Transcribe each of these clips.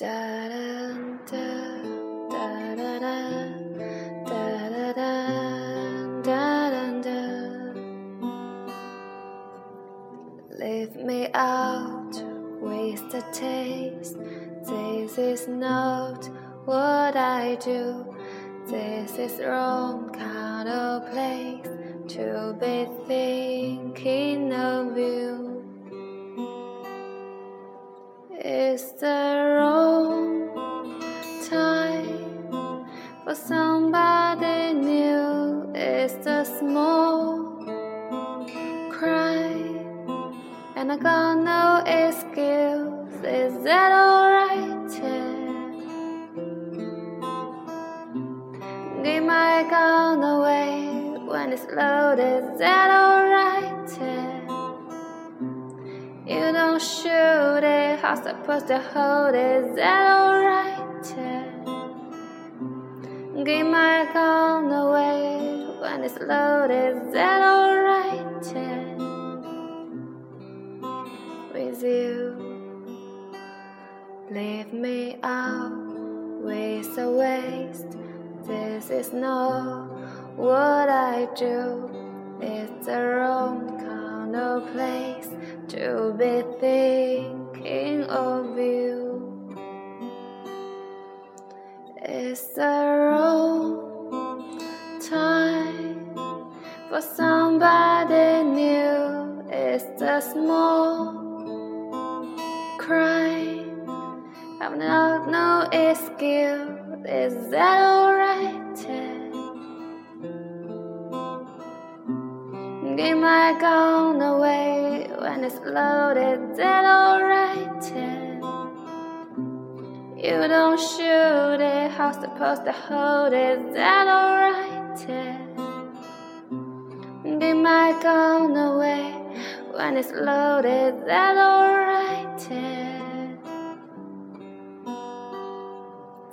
Leave me out with the taste. This is not what I do. This is wrong kind of place to be thinking of you. It's the small cry, and I got no excuse. Is that alright? Give my gun away when it's loaded. Is that alright? You don't shoot it, how supposed to hold it? Is that alright? Give my gun away when it's loaded. Is that alright? With you, leave me out with a waste. This is not what I do. It's the wrong kind of place to be thinking of you. It's the for somebody new. It's the small crime. I've not no excuse. Is that alright? Give my gun away when it's loaded. That alright? You don't shoot it. How supposed to hold it? That alright? Give my gun away when it's loaded. That alright?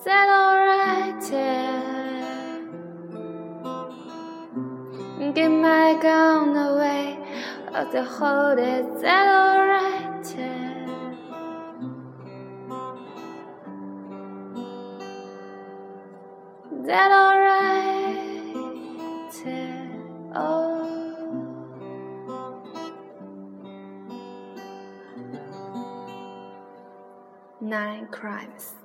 That alright? Give my gun away, I'll to hold it. That alright? Is that alright? Oh. Nine crimes.